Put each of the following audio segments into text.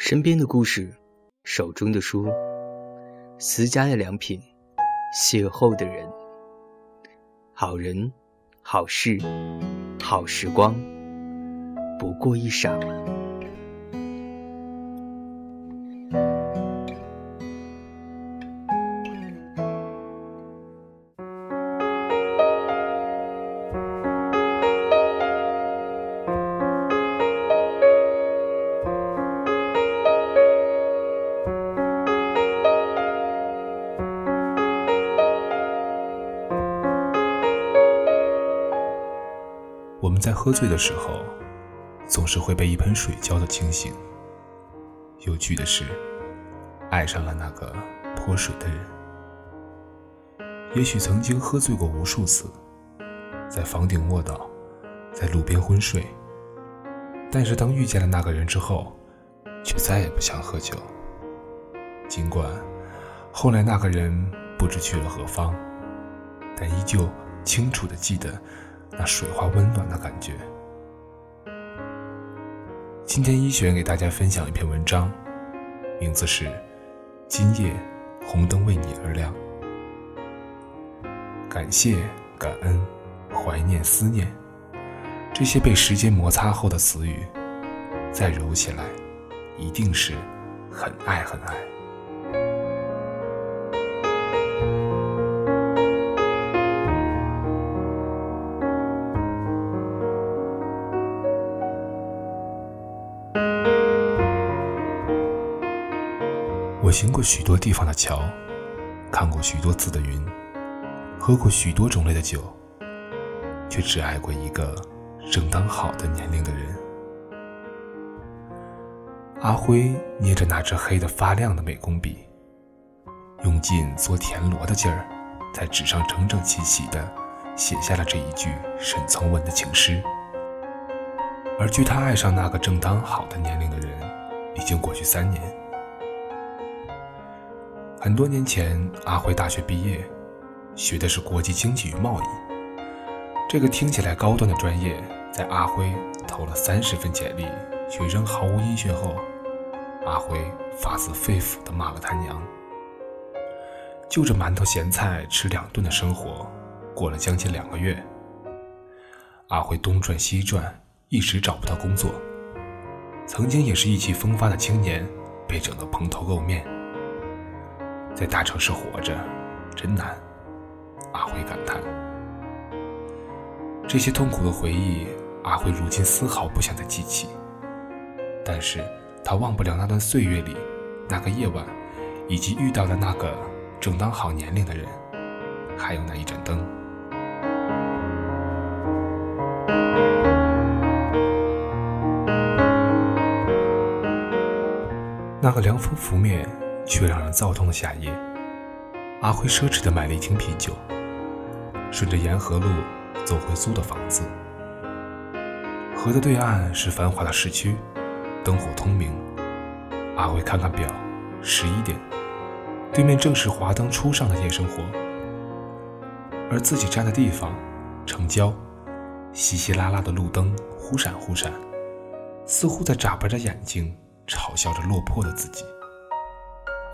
身边的故事，手中的书，私家的良品，邂逅的人，好人，好事，好时光，不过一晌。喝醉的时候，总是会被一盆水浇得清醒。有趣的是，爱上了那个泼水的人。也许曾经喝醉过无数次，在房顶卧倒，在路边昏睡。但是当遇见了那个人之后，却再也不想喝酒。尽管后来那个人不知去了何方，但依旧清楚地记得。那水花温暖的感觉。今天一雪给大家分享一篇文章，名字是《今夜红灯为你而亮》。感谢、感恩、怀念、思念，这些被时间摩擦后的词语，再揉起来，一定是很爱很爱。我行过许多地方的桥，看过许多次的云，喝过许多种类的酒，却只爱过一个正当好的年龄的人。阿辉捏着那支黑的发亮的美工笔，用尽做田螺的劲儿，在纸上整整齐齐地写下了这一句沈从文的情诗。而距他爱上那个正当好的年龄的人，已经过去三年。很多年前，阿辉大学毕业，学的是国际经济与贸易。这个听起来高端的专业，在阿辉投了三十份简历却仍毫无音讯后，阿辉发自肺腑地骂了他娘。就着馒头咸菜吃两顿的生活，过了将近两个月，阿辉东转西转，一直找不到工作。曾经也是意气风发的青年，被整得蓬头垢面。在大城市活着真难，阿辉感叹。这些痛苦的回忆，阿辉如今丝毫不想再记起。但是他忘不了那段岁月里那个夜晚，以及遇到的那个正当好年龄的人，还有那一盏灯。那个凉风拂面。却让人躁动的夏夜，阿辉奢侈地买了一瓶啤酒，顺着沿河路走回租的房子。河的对岸是繁华的市区，灯火通明。阿辉看看表，十一点，对面正是华灯初上的夜生活，而自己站的地方，城郊，稀稀拉拉的路灯忽闪忽闪，似乎在眨巴着眼睛，嘲笑着落魄的自己。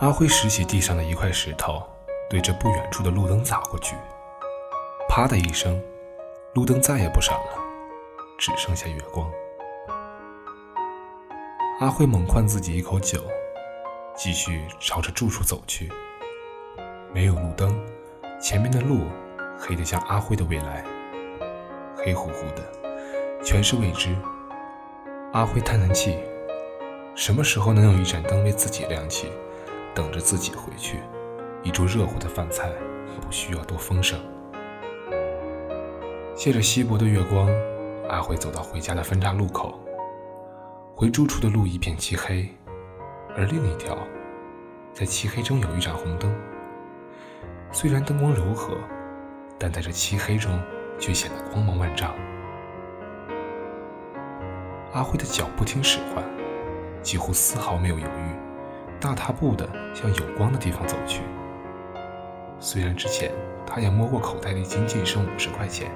阿辉拾起地上的一块石头，对着不远处的路灯砸过去。啪的一声，路灯再也不闪了，只剩下月光。阿辉猛灌自己一口酒，继续朝着住处走去。没有路灯，前面的路黑得像阿辉的未来，黑乎乎的，全是未知。阿辉叹叹气：什么时候能有一盏灯为自己亮起？等着自己回去，一桌热乎的饭菜，不需要多丰盛。借着稀薄的月光，阿辉走到回家的分岔路口。回住处的路一片漆黑，而另一条，在漆黑中有一盏红灯。虽然灯光柔和，但在这漆黑中却显得光芒万丈。阿辉的脚不听使唤，几乎丝毫没有犹豫。大踏步地向有光的地方走去。虽然之前他也摸过口袋里仅仅剩五十块钱，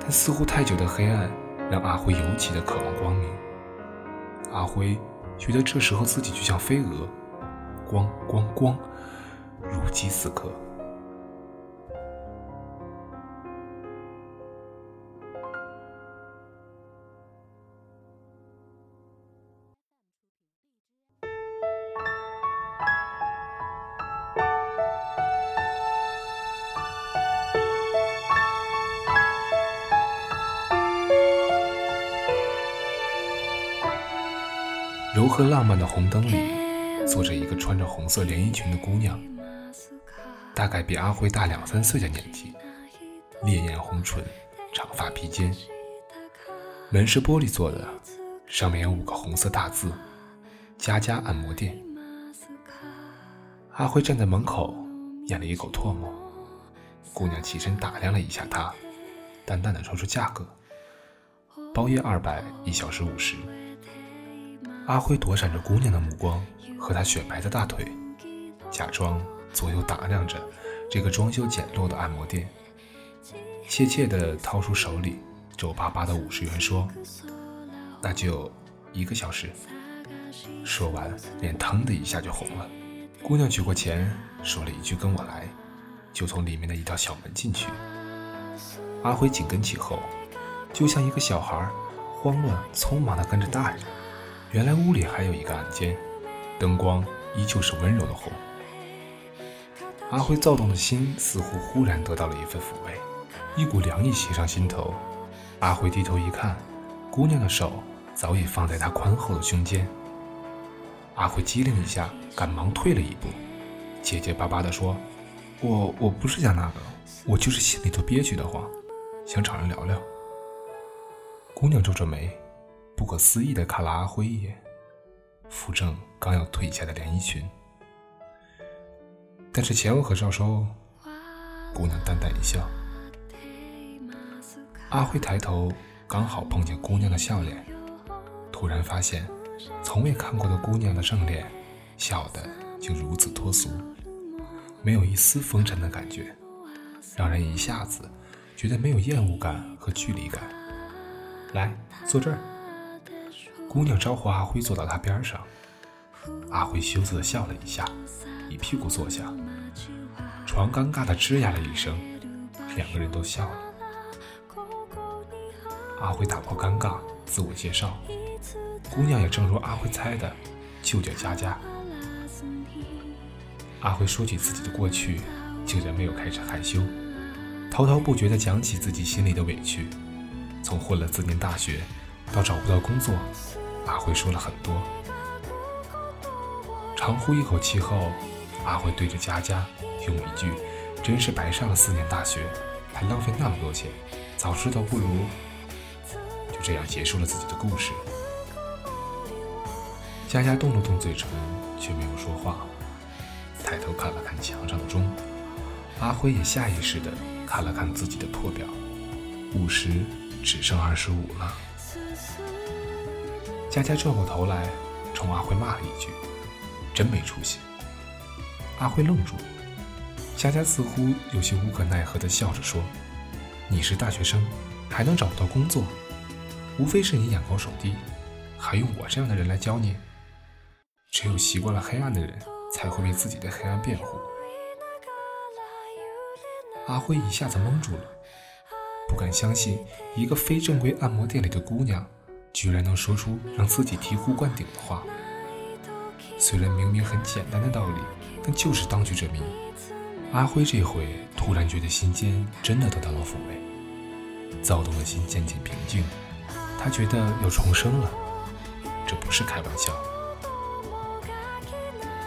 但似乎太久的黑暗让阿辉尤其的渴望光明。阿辉觉得这时候自己就像飞蛾，光光光，如饥似渴。柔和浪漫的红灯里，坐着一个穿着红色连衣裙的姑娘，大概比阿辉大两三岁的年纪，烈焰红唇，长发披肩，门是玻璃做的，上面有五个红色大字：“家家按摩店。”阿辉站在门口，咽了一口唾沫。姑娘起身打量了一下他，淡淡的说出价格：“包夜二百，一小时五十。”阿辉躲闪着姑娘的目光和她雪白的大腿，假装左右打量着这个装修简陋的按摩店，怯怯地掏出手里皱巴巴的五十元说：“那就一个小时。”说完，脸腾的一下就红了。姑娘取过钱，说了一句“跟我来”，就从里面的一道小门进去。阿辉紧跟其后，就像一个小孩，慌乱匆忙地跟着大人。原来屋里还有一个暗间，灯光依旧是温柔的红。阿辉躁动的心似乎忽然得到了一份抚慰，一股凉意袭上心头。阿辉低头一看，姑娘的手早已放在他宽厚的胸间。阿辉机灵一下，赶忙退了一步，结结巴巴地说：“我我不是想那个，我就是心里头憋屈的慌，想找人聊聊。”姑娘皱着眉。不可思议地看了阿辉一眼，扶正刚要褪下的连衣裙。但是钱我可是要收。姑娘淡淡一笑。阿辉抬头，刚好碰见姑娘的笑脸，突然发现，从未看过的姑娘的正脸，笑得竟如此脱俗，没有一丝风尘的感觉，让人一下子觉得没有厌恶感和距离感。来，坐这儿。姑娘招呼阿辉坐到她边上，阿辉羞涩的笑了一下，一屁股坐下。床尴尬的吱呀了一声，两个人都笑了。阿辉打破尴尬，自我介绍。姑娘也正如阿辉猜的，就叫佳佳。阿辉说起自己的过去，竟然没有开始害羞，滔滔不绝地讲起自己心里的委屈，从混了四年大学到找不到工作。阿辉说了很多，长呼一口气后，阿辉对着佳佳用一句：“真是白上了四年大学，还浪费那么多钱，早知道不如……”就这样结束了自己的故事。佳佳动了动嘴唇，却没有说话，抬头看了看墙上的钟。阿辉也下意识地看了看自己的破表，五十只剩二十五了。佳佳转过头来，冲阿辉骂了一句：“真没出息。”阿辉愣住，佳佳似乎有些无可奈何地笑着说：“你是大学生，还能找不到工作？无非是你眼高手低，还用我这样的人来教你？只有习惯了黑暗的人，才会为自己的黑暗辩护。”阿辉一下子懵住了，不敢相信一个非正规按摩店里的姑娘。居然能说出让自己醍醐灌顶的话，虽然明明很简单的道理，但就是当局者迷。阿辉这回突然觉得心间真的得到了抚慰，躁动的心渐渐平静，他觉得要重生了，这不是开玩笑。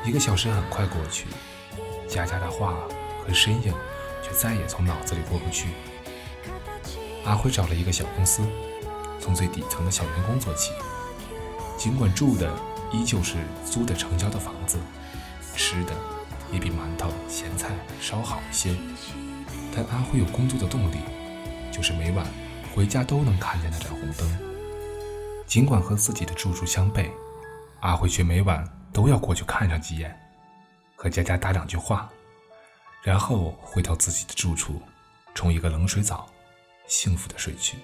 一个小时很快过去，佳佳的话和身影却再也从脑子里过不去。阿辉找了一个小公司。从最底层的小员工做起，尽管住的依旧是租的城郊的房子，吃的也比馒头咸菜稍好一些，但阿辉有工作的动力，就是每晚回家都能看见那盏红灯。尽管和自己的住处相悖，阿辉却每晚都要过去看上几眼，和佳佳打两句话，然后回到自己的住处，冲一个冷水澡，幸福的睡去。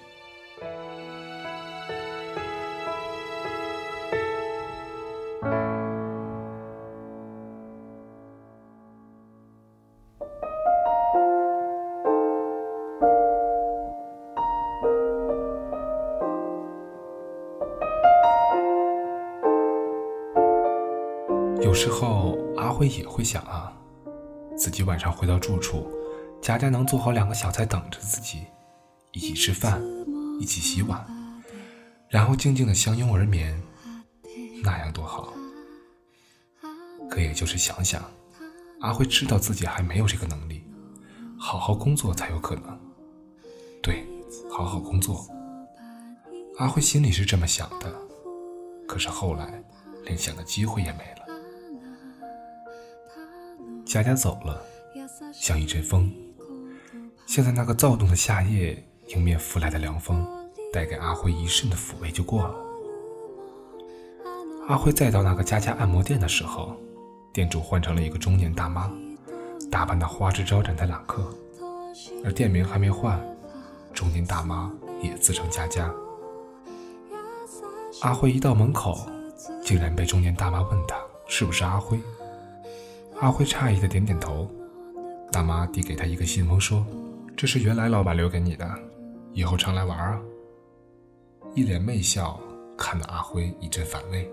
时候阿辉也会想啊，自己晚上回到住处，佳佳能做好两个小菜等着自己，一起吃饭，一起洗碗，然后静静的相拥而眠，那样多好。可也就是想想，阿辉知道自己还没有这个能力，好好工作才有可能。对，好好工作。阿辉心里是这么想的，可是后来连想的机会也没了。佳佳走了，像一阵风。现在那个躁动的夏夜，迎面拂来的凉风，带给阿辉一瞬的抚慰就过了。阿辉再到那个佳佳按摩店的时候，店主换成了一个中年大妈，打扮的花枝招展的揽客，而店名还没换，中年大妈也自称佳佳。阿辉一到门口，竟然被中年大妈问他是不是阿辉。阿辉诧异的点点头，大妈递给他一个信封，说：“这是原来老板留给你的，以后常来玩啊。”一脸媚笑，看得阿辉一阵反胃。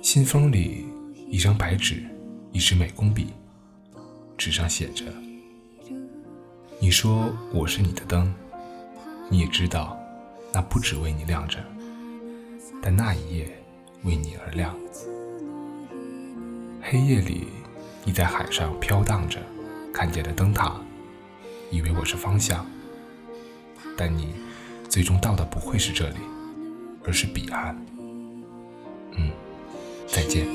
信封里一张白纸，一支美工笔，纸上写着：“你说我是你的灯，你也知道，那不只为你亮着，但那一夜为你而亮。”黑夜里，你在海上飘荡着，看见了灯塔，以为我是方向，但你最终到的不会是这里，而是彼岸。嗯，再见。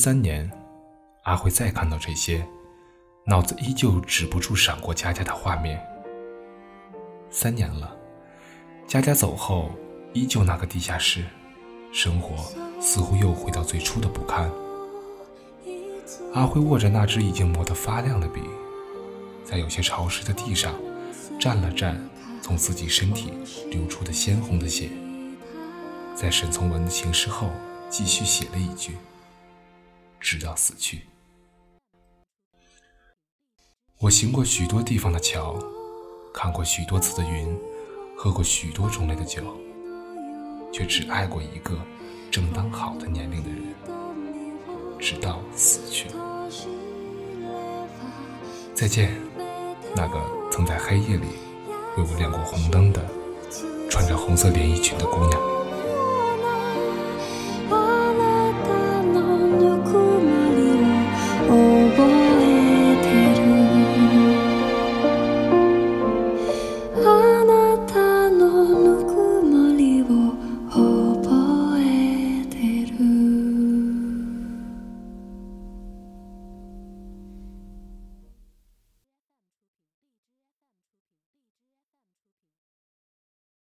三年，阿辉再看到这些，脑子依旧止不住闪过佳佳的画面。三年了，佳佳走后，依旧那个地下室，生活似乎又回到最初的不堪。阿辉握着那支已经磨得发亮的笔，在有些潮湿的地上蘸了蘸从自己身体流出的鲜红的血，在沈从文的情诗后，继续写了一句。直到死去。我行过许多地方的桥，看过许多次的云，喝过许多种类的酒，却只爱过一个正当好的年龄的人，直到死去。再见，那个曾在黑夜里为我亮过红灯的，穿着红色连衣裙的姑娘。